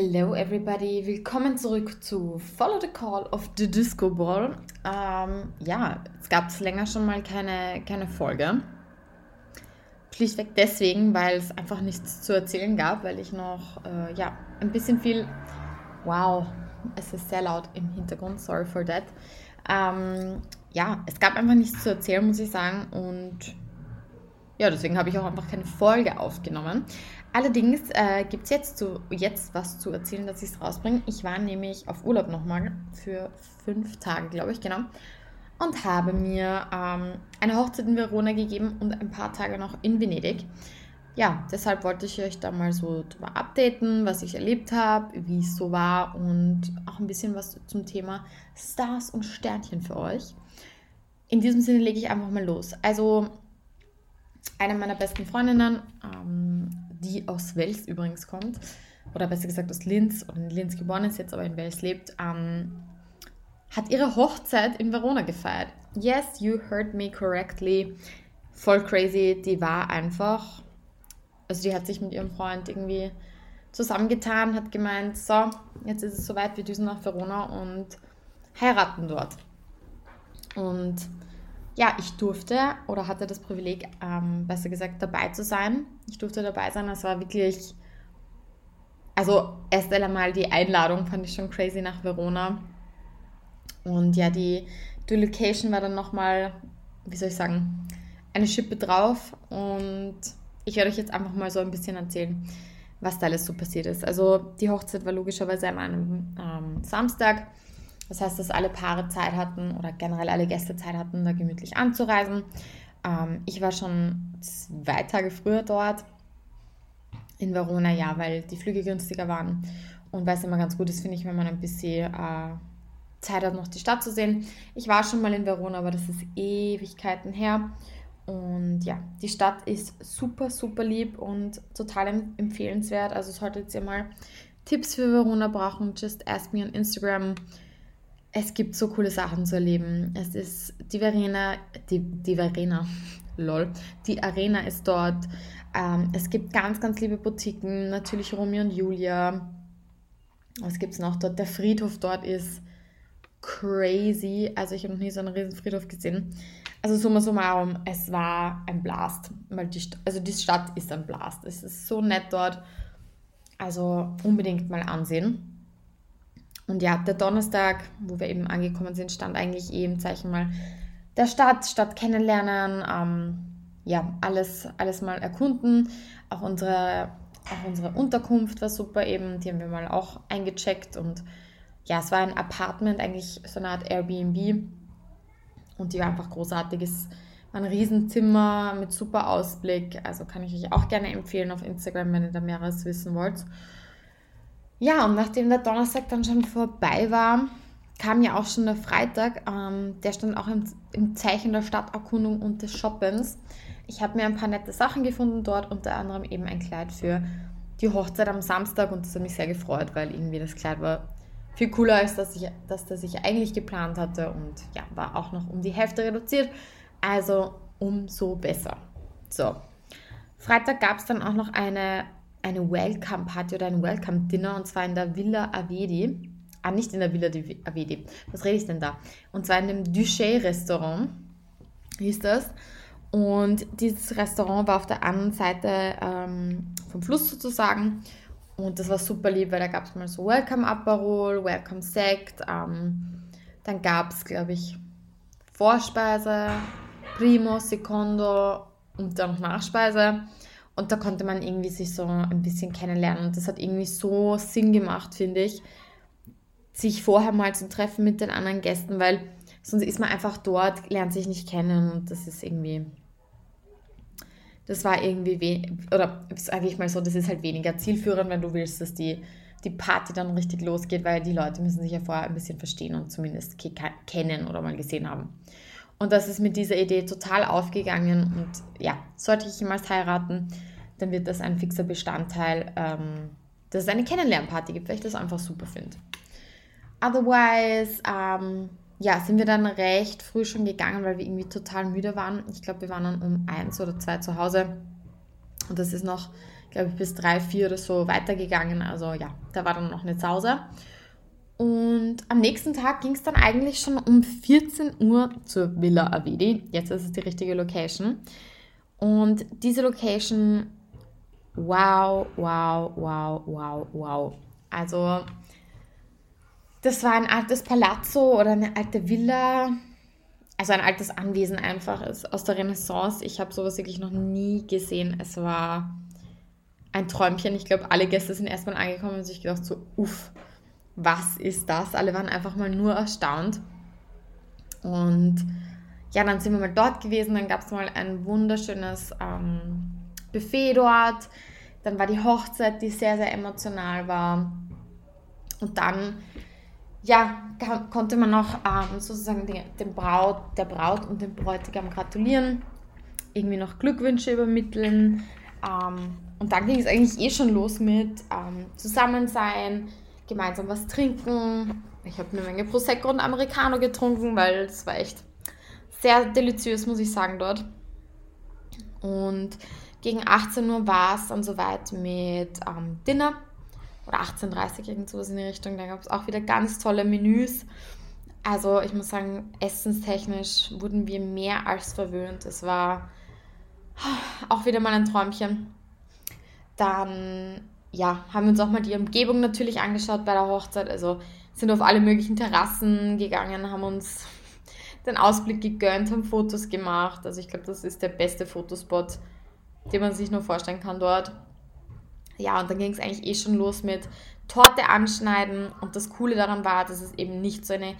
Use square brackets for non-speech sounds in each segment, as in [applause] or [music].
Hello everybody, willkommen zurück zu Follow the Call of the Disco Ball. Ähm, ja, es gab länger schon mal keine, keine Folge. Schlichtweg deswegen, weil es einfach nichts zu erzählen gab, weil ich noch, äh, ja, ein bisschen viel... Wow, es ist sehr laut im Hintergrund, sorry for that. Ähm, ja, es gab einfach nichts zu erzählen, muss ich sagen. Und ja, deswegen habe ich auch einfach keine Folge aufgenommen. Allerdings äh, gibt es jetzt, jetzt was zu erzählen, dass ich es rausbringe. Ich war nämlich auf Urlaub nochmal für fünf Tage, glaube ich, genau. Und habe mir ähm, eine Hochzeit in Verona gegeben und ein paar Tage noch in Venedig. Ja, deshalb wollte ich euch da mal so drüber updaten, was ich erlebt habe, wie es so war und auch ein bisschen was zum Thema Stars und Sternchen für euch. In diesem Sinne lege ich einfach mal los. Also, eine meiner besten Freundinnen, ähm, die aus Wels übrigens kommt, oder besser gesagt aus Linz, oder in Linz geboren ist, jetzt aber in Wels lebt, ähm, hat ihre Hochzeit in Verona gefeiert. Yes, you heard me correctly. Voll crazy. Die war einfach, also die hat sich mit ihrem Freund irgendwie zusammengetan, hat gemeint, so, jetzt ist es soweit, wir düsen nach Verona und heiraten dort. Und ja, ich durfte oder hatte das Privileg, ähm, besser gesagt, dabei zu sein. Ich durfte dabei sein. Es war wirklich, also erst einmal die Einladung fand ich schon crazy nach Verona. Und ja, die, die Location war dann nochmal, wie soll ich sagen, eine Schippe drauf. Und ich werde euch jetzt einfach mal so ein bisschen erzählen, was da alles so passiert ist. Also die Hochzeit war logischerweise an einem ähm, Samstag. Das heißt, dass alle Paare Zeit hatten oder generell alle Gäste Zeit hatten, da gemütlich anzureisen. Ähm, ich war schon zwei Tage früher dort in Verona, ja, weil die Flüge günstiger waren. Und weil es immer ganz gut ist, finde ich, wenn man ein bisschen äh, Zeit hat, noch die Stadt zu sehen. Ich war schon mal in Verona, aber das ist Ewigkeiten her. Und ja, die Stadt ist super, super lieb und total empfehlenswert. Also solltet ihr mal Tipps für Verona brauchen, just ask me on Instagram es gibt so coole Sachen zu erleben. Es ist die Verena, die, die Verena, [laughs] lol, die Arena ist dort. Ähm, es gibt ganz, ganz liebe Boutiquen, natürlich Romeo und Julia. Was gibt es noch dort? Der Friedhof dort ist crazy. Also ich habe noch nie so einen riesen Friedhof gesehen. Also summa summarum, es war ein Blast. Weil die, also die Stadt ist ein Blast. Es ist so nett dort. Also unbedingt mal ansehen. Und ja, der Donnerstag, wo wir eben angekommen sind, stand eigentlich eh im Zeichen mal der Stadt, Stadt kennenlernen, ähm, ja, alles, alles mal erkunden. Auch unsere, auch unsere Unterkunft war super eben, die haben wir mal auch eingecheckt und ja, es war ein Apartment, eigentlich so eine Art Airbnb und die war einfach großartig. Es war ein Riesenzimmer mit super Ausblick, also kann ich euch auch gerne empfehlen auf Instagram, wenn ihr da mehreres wissen wollt. Ja, und nachdem der Donnerstag dann schon vorbei war, kam ja auch schon der Freitag. Ähm, der stand auch im, im, Zeichen der Stadterkundung und des Shoppens. Ich habe mir ein paar nette Sachen gefunden dort, unter anderem eben ein Kleid für die Hochzeit am Samstag und das hat mich sehr gefreut, weil irgendwie das Kleid war viel cooler als das, ich, das, das ich eigentlich geplant hatte und ja, war auch noch um die Hälfte reduziert. Also umso besser. So. Freitag gab es dann auch noch eine eine Welcome-Party oder ein Welcome-Dinner und zwar in der Villa Avedi. Ah, nicht in der Villa Avedi. Was rede ich denn da? Und zwar in dem Duché-Restaurant hieß das. Und dieses Restaurant war auf der anderen Seite ähm, vom Fluss sozusagen. Und das war super lieb, weil da gab es mal so Welcome Aperol, Welcome Sekt. Ähm, dann gab es, glaube ich, Vorspeise, Primo, Secondo und dann noch Nachspeise. Und da konnte man irgendwie sich so ein bisschen kennenlernen. Und das hat irgendwie so Sinn gemacht, finde ich, sich vorher mal zu treffen mit den anderen Gästen, weil sonst ist man einfach dort, lernt sich nicht kennen und das ist irgendwie, das war irgendwie, oder sage ich mal so, das ist halt weniger zielführend, wenn du willst, dass die, die Party dann richtig losgeht, weil die Leute müssen sich ja vorher ein bisschen verstehen und zumindest kennen oder mal gesehen haben. Und das ist mit dieser Idee total aufgegangen. Und ja, sollte ich jemals heiraten, dann wird das ein fixer Bestandteil, ähm, dass es eine Kennenlernparty gibt, weil ich das einfach super finde. Otherwise, ähm, ja, sind wir dann recht früh schon gegangen, weil wir irgendwie total müde waren. Ich glaube, wir waren dann um eins oder zwei zu Hause. Und das ist noch glaube ich, bis drei, vier oder so weitergegangen. Also ja, da war dann noch eine Sause. Und am nächsten Tag ging es dann eigentlich schon um 14 Uhr zur Villa Avedi. Jetzt ist es die richtige Location. Und diese Location, wow, wow, wow, wow, wow. Also, das war ein altes Palazzo oder eine alte Villa. Also ein altes Anwesen einfach ist aus der Renaissance. Ich habe sowas wirklich noch nie gesehen. Es war ein Träumchen. Ich glaube, alle Gäste sind erstmal angekommen und sich gedacht so, uff, was ist das? Alle waren einfach mal nur erstaunt. Und ja, dann sind wir mal dort gewesen. Dann gab es mal ein wunderschönes ähm, Buffet dort. Dann war die Hochzeit, die sehr, sehr emotional war. Und dann, ja, konnte man noch ähm, sozusagen den, den Braut, der Braut und dem Bräutigam gratulieren, irgendwie noch Glückwünsche übermitteln. Ähm, und dann ging es eigentlich eh schon los mit ähm, Zusammensein, gemeinsam was trinken. Ich habe eine Menge Prosecco und Americano getrunken, weil es war echt sehr deliziös, muss ich sagen, dort. Und gegen 18 Uhr war es dann soweit mit ähm, Dinner oder 18.30 Uhr, irgend sowas in die Richtung. Da gab es auch wieder ganz tolle Menüs. Also ich muss sagen, essenstechnisch wurden wir mehr als verwöhnt. Es war auch wieder mal ein Träumchen. Dann ja, haben wir uns auch mal die Umgebung natürlich angeschaut bei der Hochzeit. Also sind auf alle möglichen Terrassen gegangen, haben uns [laughs] den Ausblick gegönnt, haben Fotos gemacht. Also ich glaube, das ist der beste Fotospot, den man sich nur vorstellen kann dort. Ja, und dann ging es eigentlich eh schon los mit Torte anschneiden. Und das Coole daran war, dass es eben nicht so eine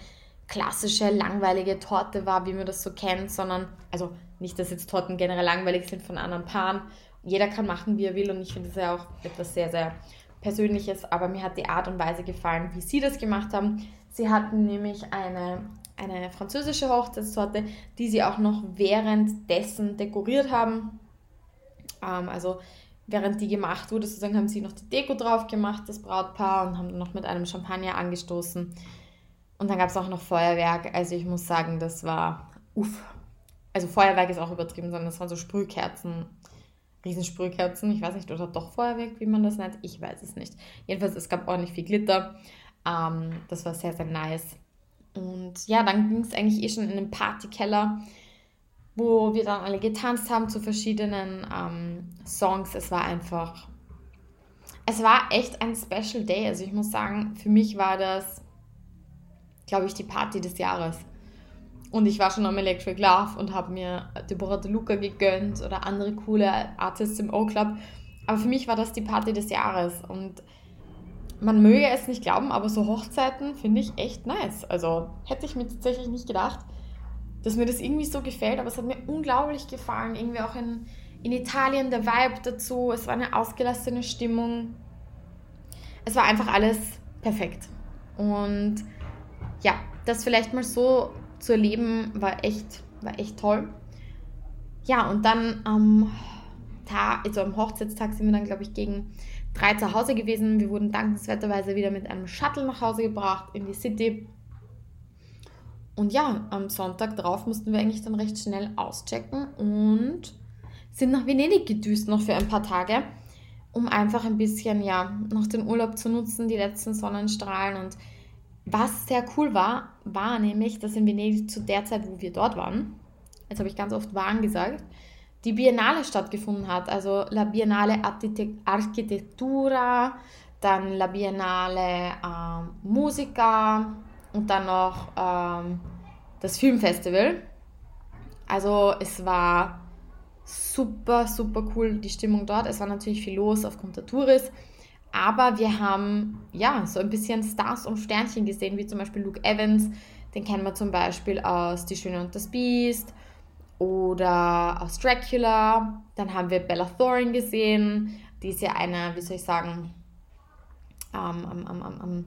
klassische, langweilige Torte war, wie man das so kennt, sondern, also nicht, dass jetzt Torten generell langweilig sind von anderen Paaren jeder kann machen, wie er will und ich finde es ja auch etwas sehr, sehr Persönliches, aber mir hat die Art und Weise gefallen, wie sie das gemacht haben. Sie hatten nämlich eine, eine französische Hochzeitstorte, die sie auch noch währenddessen dekoriert haben. Ähm, also während die gemacht wurde, sozusagen haben sie noch die Deko drauf gemacht, das Brautpaar, und haben noch mit einem Champagner angestoßen. Und dann gab es auch noch Feuerwerk. Also ich muss sagen, das war uff. Also Feuerwerk ist auch übertrieben, sondern das waren so Sprühkerzen Riesensprühkerzen. Ich weiß nicht, oder doch Feuerwerk, wie man das nennt. Ich weiß es nicht. Jedenfalls, es gab ordentlich viel Glitter. Ähm, das war sehr, sehr nice. Und ja, dann ging es eigentlich eh schon in den Partykeller, wo wir dann alle getanzt haben zu verschiedenen ähm, Songs. Es war einfach, es war echt ein Special Day. Also ich muss sagen, für mich war das, glaube ich, die Party des Jahres. Und ich war schon am Electric Love und habe mir Deborah De Luca gegönnt oder andere coole Artists im O-Club. Aber für mich war das die Party des Jahres. Und man möge es nicht glauben, aber so Hochzeiten finde ich echt nice. Also hätte ich mir tatsächlich nicht gedacht, dass mir das irgendwie so gefällt. Aber es hat mir unglaublich gefallen. Irgendwie auch in, in Italien der Vibe dazu. Es war eine ausgelassene Stimmung. Es war einfach alles perfekt. Und ja, das vielleicht mal so zu erleben, war echt, war echt toll. Ja, und dann am Tag, also am Hochzeitstag sind wir dann, glaube ich, gegen drei zu Hause gewesen. Wir wurden dankenswerterweise wieder mit einem Shuttle nach Hause gebracht in die City. Und ja, am Sonntag drauf mussten wir eigentlich dann recht schnell auschecken und sind nach Venedig gedüst noch für ein paar Tage, um einfach ein bisschen ja noch den Urlaub zu nutzen, die letzten Sonnenstrahlen und was sehr cool war, war nämlich, dass in Venedig zu der Zeit, wo wir dort waren, jetzt habe ich ganz oft waren gesagt, die Biennale stattgefunden hat. Also La Biennale Architettura, dann La Biennale ähm, Musica und dann noch ähm, das Filmfestival. Also es war super, super cool, die Stimmung dort. Es war natürlich viel los aufgrund der Touris. Aber wir haben ja so ein bisschen Stars und Sternchen gesehen, wie zum Beispiel Luke Evans. Den kennen wir zum Beispiel aus Die Schöne und das Biest oder aus Dracula. Dann haben wir Bella Thorne gesehen. Die ist ja eine, wie soll ich sagen, ähm, ähm, ähm, ähm,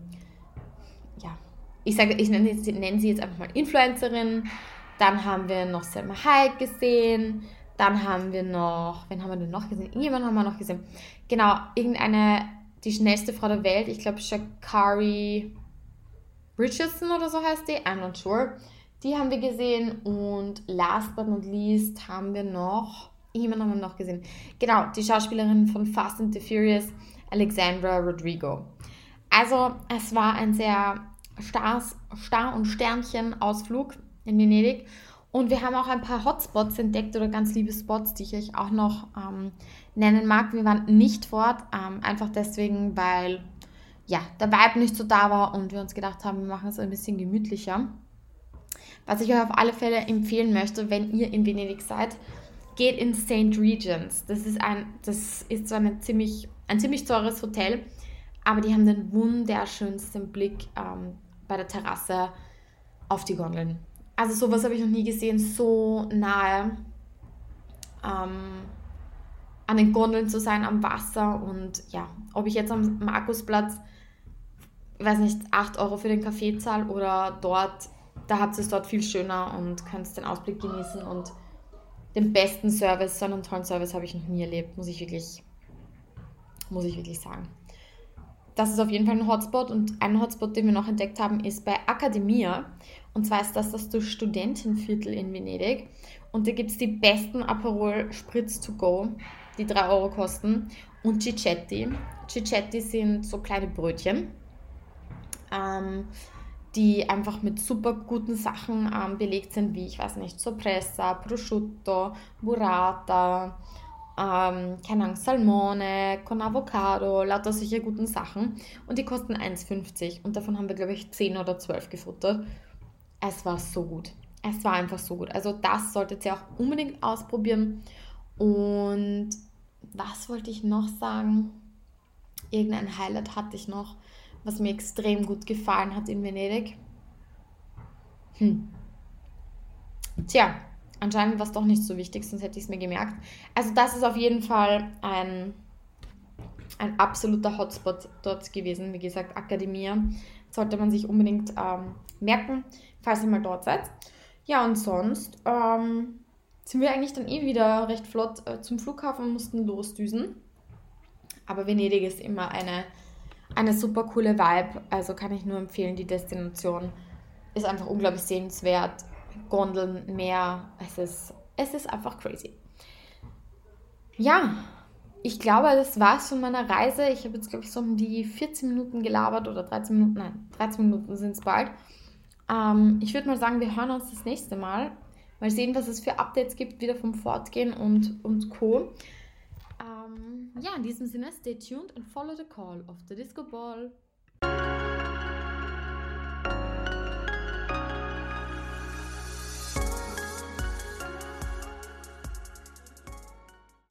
ja, ich sage, ich nenne, nenne sie jetzt einfach mal Influencerin. Dann haben wir noch Selma Hayek gesehen. Dann haben wir noch, wen haben wir denn noch gesehen? Irgendjemand haben wir noch gesehen. Genau, irgendeine die schnellste Frau der Welt, ich glaube Shakari Richardson oder so heißt die, I'm not sure. Die haben wir gesehen und last but not least haben wir noch Jemand haben wir noch gesehen. Genau, die Schauspielerin von Fast and the Furious, Alexandra Rodrigo. Also, es war ein sehr Stars, Star- und Sternchen-Ausflug in Venedig. Und wir haben auch ein paar Hotspots entdeckt oder ganz liebe Spots, die ich euch auch noch ähm, nennen mag. Wir waren nicht fort, ähm, einfach deswegen, weil ja, der Vibe nicht so da war und wir uns gedacht haben, wir machen es ein bisschen gemütlicher. Was ich euch auf alle Fälle empfehlen möchte, wenn ihr in Venedig seid, geht in St. Regents. Das ist ein, das ist so eine ziemlich, ein ziemlich teures Hotel, aber die haben den wunderschönsten Blick ähm, bei der Terrasse auf die Gondeln. Also sowas habe ich noch nie gesehen, so nahe ähm, an den Gondeln zu sein, am Wasser. Und ja, ob ich jetzt am Markusplatz, weiß nicht, 8 Euro für den Kaffee zahle oder dort, da habt ihr es dort viel schöner und könnt den Ausblick genießen und den besten Service, so einen tollen Service habe ich noch nie erlebt, muss ich wirklich, muss ich wirklich sagen das ist auf jeden Fall ein Hotspot. Und ein Hotspot, den wir noch entdeckt haben, ist bei Academia. Und zwar ist das das Studentenviertel in Venedig. Und da gibt es die besten Aperol Spritz to go, die 3 Euro kosten. Und Cicetti. Cicetti sind so kleine Brötchen, ähm, die einfach mit super guten Sachen ähm, belegt sind, wie, ich weiß nicht, Sorpresa, Prosciutto, Burrata, ähm, keine Ahnung, Salmone, con Avocado, lauter solche guten Sachen. Und die kosten 1,50 und davon haben wir, glaube ich, 10 oder 12 gefuttert. Es war so gut. Es war einfach so gut. Also das solltet ihr auch unbedingt ausprobieren. Und was wollte ich noch sagen? Irgendein Highlight hatte ich noch, was mir extrem gut gefallen hat in Venedig. Hm. Tja, anscheinend war es doch nicht so wichtig, sonst hätte ich es mir gemerkt. Also das ist auf jeden Fall ein, ein absoluter Hotspot dort gewesen. Wie gesagt, Akademie sollte man sich unbedingt ähm, merken, falls ihr mal dort seid. Ja, und sonst ähm, sind wir eigentlich dann eh wieder recht flott äh, zum Flughafen mussten losdüsen. Aber Venedig ist immer eine, eine super coole Vibe. Also kann ich nur empfehlen, die Destination ist einfach unglaublich sehenswert Gondeln, Meer. Es ist, es ist einfach crazy. Ja, ich glaube, das war's von meiner Reise. Ich habe jetzt, glaube ich, so um die 14 Minuten gelabert oder 13 Minuten. Nein, 13 Minuten sind es bald. Ähm, ich würde mal sagen, wir hören uns das nächste Mal. Mal sehen, was es für Updates gibt, wieder vom Fortgehen und, und Co. Ähm, ja, in diesem Sinne, stay tuned and follow the call of the Disco Ball.